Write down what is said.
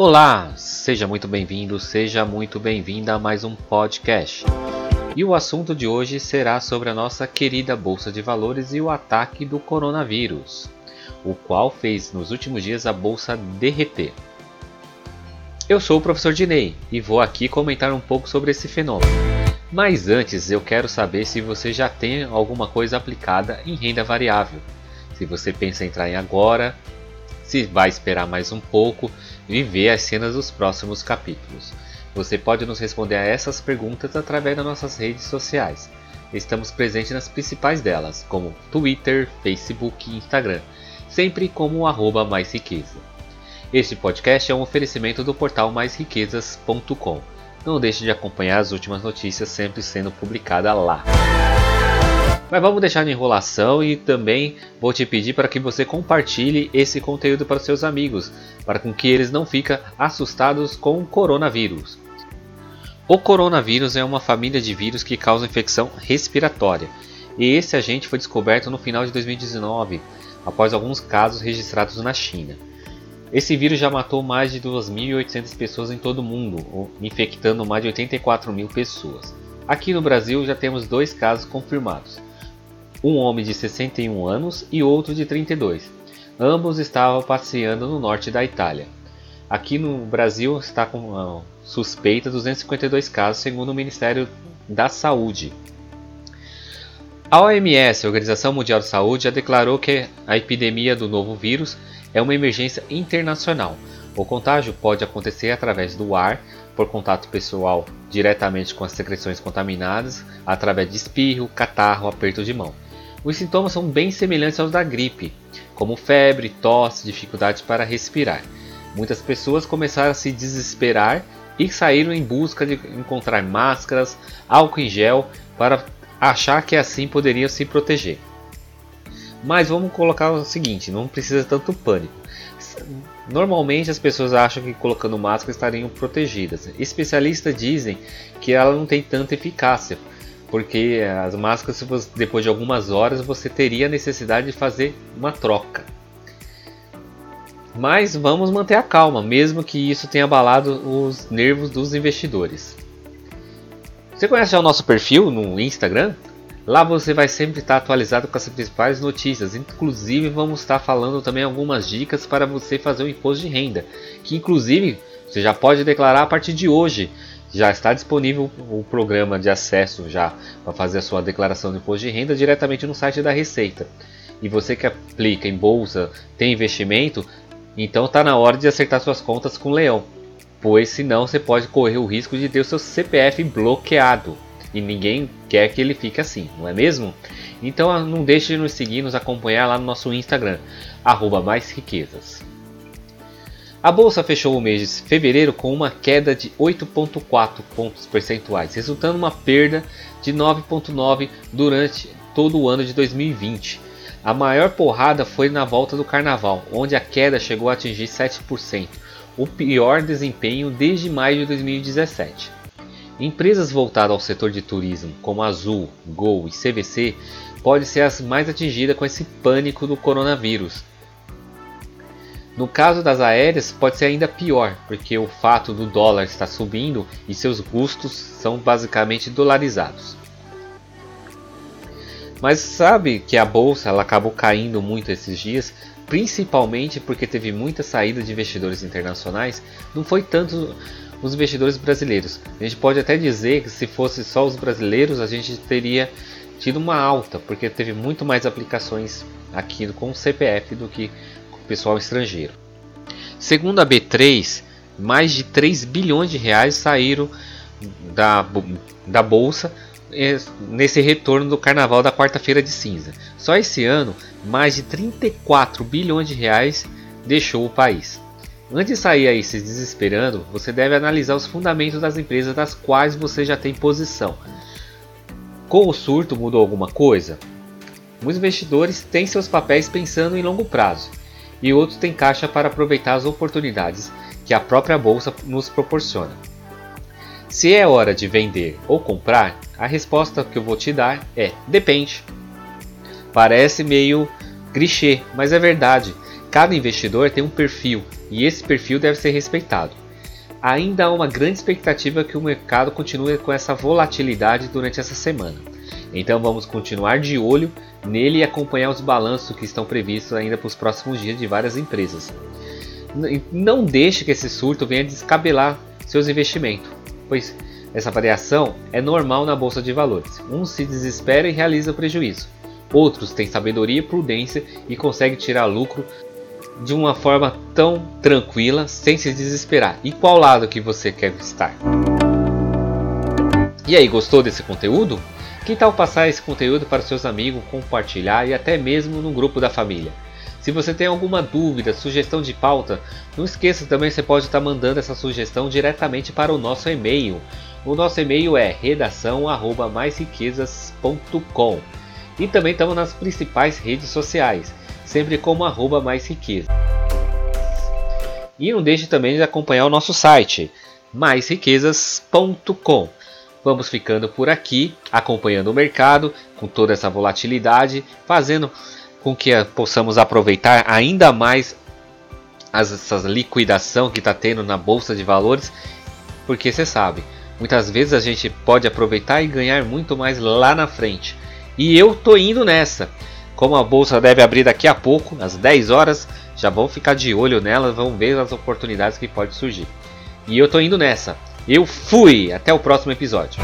Olá, seja muito bem-vindo, seja muito bem-vinda a mais um podcast. E o assunto de hoje será sobre a nossa querida Bolsa de Valores e o ataque do coronavírus, o qual fez nos últimos dias a bolsa derreter. Eu sou o professor Dinei e vou aqui comentar um pouco sobre esse fenômeno. Mas antes eu quero saber se você já tem alguma coisa aplicada em renda variável. Se você pensa em entrar em agora, se vai esperar mais um pouco e ver as cenas dos próximos capítulos. Você pode nos responder a essas perguntas através das nossas redes sociais. Estamos presentes nas principais delas, como Twitter, Facebook e Instagram, sempre como arroba mais riqueza. Este podcast é um oferecimento do portal maisriquezas.com. Não deixe de acompanhar as últimas notícias sempre sendo publicada lá. Mas vamos deixar de enrolação e também vou te pedir para que você compartilhe esse conteúdo para seus amigos, para que eles não fiquem assustados com o coronavírus. O coronavírus é uma família de vírus que causa infecção respiratória, e esse agente foi descoberto no final de 2019, após alguns casos registrados na China. Esse vírus já matou mais de 2.800 pessoas em todo o mundo, infectando mais de 84 mil pessoas. Aqui no Brasil já temos dois casos confirmados um homem de 61 anos e outro de 32. Ambos estavam passeando no norte da Itália. Aqui no Brasil está com suspeita 252 casos, segundo o Ministério da Saúde. A OMS, a Organização Mundial de Saúde, já declarou que a epidemia do novo vírus é uma emergência internacional. O contágio pode acontecer através do ar, por contato pessoal diretamente com as secreções contaminadas, através de espirro, catarro, aperto de mão. Os sintomas são bem semelhantes aos da gripe, como febre, tosse, dificuldade para respirar. Muitas pessoas começaram a se desesperar e saíram em busca de encontrar máscaras, álcool em gel para achar que assim poderiam se proteger. Mas vamos colocar o seguinte, não precisa tanto pânico. Normalmente as pessoas acham que colocando máscara estariam protegidas. Especialistas dizem que ela não tem tanta eficácia, porque as máscaras, depois de algumas horas, você teria necessidade de fazer uma troca. Mas vamos manter a calma, mesmo que isso tenha abalado os nervos dos investidores. Você conhece já o nosso perfil no Instagram? Lá você vai sempre estar atualizado com as principais notícias. Inclusive vamos estar falando também algumas dicas para você fazer o imposto de renda, que inclusive você já pode declarar a partir de hoje já está disponível o programa de acesso já para fazer a sua declaração de imposto de renda diretamente no site da Receita. E você que aplica em bolsa, tem investimento, então está na hora de acertar suas contas com o Leão, pois senão você pode correr o risco de ter o seu CPF bloqueado. E ninguém quer que ele fique assim, não é mesmo? Então não deixe de nos seguir, nos acompanhar lá no nosso Instagram, arroba mais riquezas. A bolsa fechou o mês de fevereiro com uma queda de 8,4 pontos percentuais, resultando uma perda de 9,9 durante todo o ano de 2020. A maior porrada foi na volta do carnaval, onde a queda chegou a atingir 7%, o pior desempenho desde maio de 2017. Empresas voltadas ao setor de turismo, como Azul, Gol e CVC, podem ser as mais atingidas com esse pânico do coronavírus, no caso das aéreas, pode ser ainda pior, porque o fato do dólar estar subindo e seus custos são basicamente dolarizados. Mas sabe que a bolsa ela acabou caindo muito esses dias, principalmente porque teve muita saída de investidores internacionais, não foi tanto os investidores brasileiros. A gente pode até dizer que se fosse só os brasileiros, a gente teria tido uma alta, porque teve muito mais aplicações aqui com o CPF do que pessoal estrangeiro. Segundo a B3, mais de 3 bilhões de reais saíram da, da bolsa eh, nesse retorno do carnaval da quarta-feira de cinza. Só esse ano, mais de 34 bilhões de reais deixou o país. Antes de sair aí se desesperando, você deve analisar os fundamentos das empresas das quais você já tem posição. Com o surto mudou alguma coisa? Muitos investidores têm seus papéis pensando em longo prazo e outros têm caixa para aproveitar as oportunidades que a própria bolsa nos proporciona. Se é hora de vender ou comprar, a resposta que eu vou te dar é depende. Parece meio clichê, mas é verdade. Cada investidor tem um perfil e esse perfil deve ser respeitado. Ainda há uma grande expectativa que o mercado continue com essa volatilidade durante essa semana. Então vamos continuar de olho nele e acompanhar os balanços que estão previstos ainda para os próximos dias de várias empresas. Não deixe que esse surto venha descabelar seus investimentos, pois essa variação é normal na bolsa de valores. Uns se desespera e realiza prejuízo. Outros têm sabedoria e prudência e conseguem tirar lucro de uma forma tão tranquila, sem se desesperar. E qual lado que você quer estar? E aí, gostou desse conteúdo? Que tal passar esse conteúdo para seus amigos, compartilhar e até mesmo no grupo da família? Se você tem alguma dúvida, sugestão de pauta, não esqueça também você pode estar mandando essa sugestão diretamente para o nosso e-mail. O nosso e-mail é redação@maisriquezas.com. E também estamos nas principais redes sociais, sempre como arroba mais riqueza. E não deixe também de acompanhar o nosso site, maisriquezas.com. Vamos ficando por aqui, acompanhando o mercado com toda essa volatilidade, fazendo com que possamos aproveitar ainda mais as, essa liquidação que está tendo na bolsa de valores, porque você sabe, muitas vezes a gente pode aproveitar e ganhar muito mais lá na frente. E eu tô indo nessa. Como a bolsa deve abrir daqui a pouco, às 10 horas, já vão ficar de olho nela, vão ver as oportunidades que pode surgir. E eu tô indo nessa. Eu fui! Até o próximo episódio.